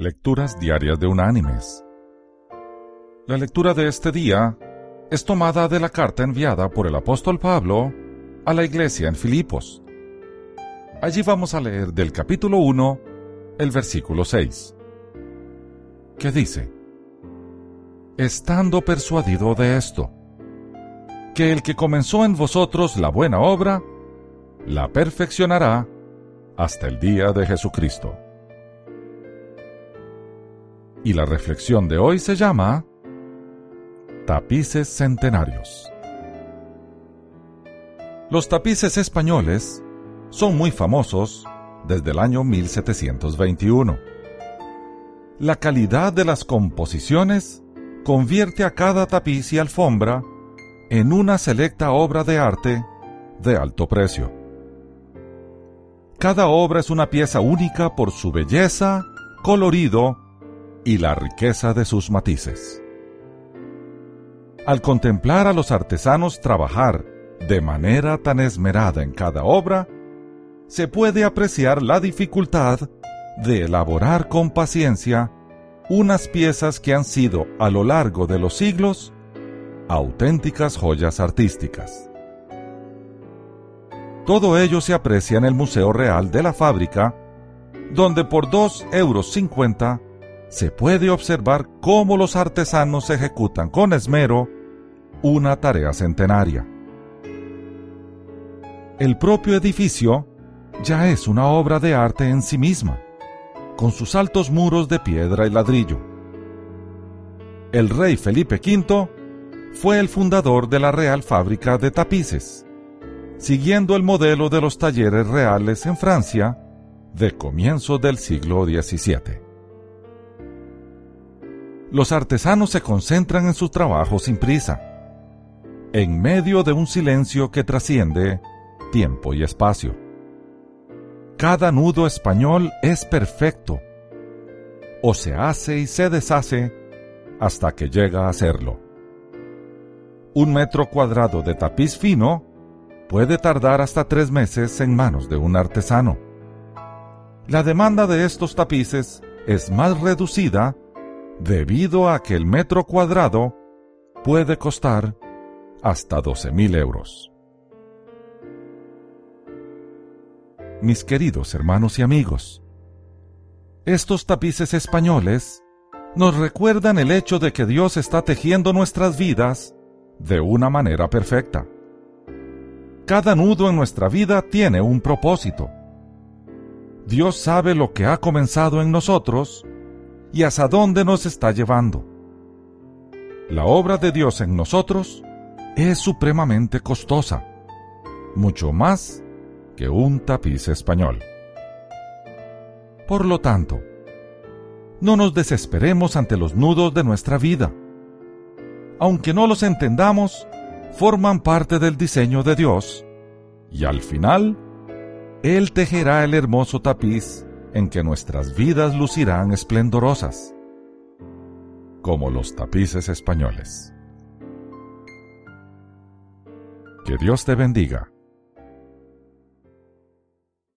Lecturas Diarias de Unánimes. La lectura de este día es tomada de la carta enviada por el apóstol Pablo a la iglesia en Filipos. Allí vamos a leer del capítulo 1, el versículo 6, que dice, Estando persuadido de esto, que el que comenzó en vosotros la buena obra, la perfeccionará hasta el día de Jesucristo. Y la reflexión de hoy se llama Tapices Centenarios. Los tapices españoles son muy famosos desde el año 1721. La calidad de las composiciones convierte a cada tapiz y alfombra en una selecta obra de arte de alto precio. Cada obra es una pieza única por su belleza, colorido y la riqueza de sus matices. Al contemplar a los artesanos trabajar de manera tan esmerada en cada obra, se puede apreciar la dificultad de elaborar con paciencia unas piezas que han sido a lo largo de los siglos auténticas joyas artísticas. Todo ello se aprecia en el Museo Real de la Fábrica, donde por 2,50 euros se puede observar cómo los artesanos ejecutan con esmero una tarea centenaria. El propio edificio ya es una obra de arte en sí misma, con sus altos muros de piedra y ladrillo. El rey Felipe V fue el fundador de la Real Fábrica de Tapices siguiendo el modelo de los talleres reales en Francia de comienzos del siglo XVII. Los artesanos se concentran en su trabajo sin prisa, en medio de un silencio que trasciende tiempo y espacio. Cada nudo español es perfecto, o se hace y se deshace hasta que llega a serlo. Un metro cuadrado de tapiz fino puede tardar hasta tres meses en manos de un artesano. La demanda de estos tapices es más reducida debido a que el metro cuadrado puede costar hasta 12.000 euros. Mis queridos hermanos y amigos, estos tapices españoles nos recuerdan el hecho de que Dios está tejiendo nuestras vidas de una manera perfecta. Cada nudo en nuestra vida tiene un propósito. Dios sabe lo que ha comenzado en nosotros y hasta dónde nos está llevando. La obra de Dios en nosotros es supremamente costosa, mucho más que un tapiz español. Por lo tanto, no nos desesperemos ante los nudos de nuestra vida. Aunque no los entendamos, forman parte del diseño de Dios y al final, Él tejerá el hermoso tapiz en que nuestras vidas lucirán esplendorosas, como los tapices españoles. Que Dios te bendiga.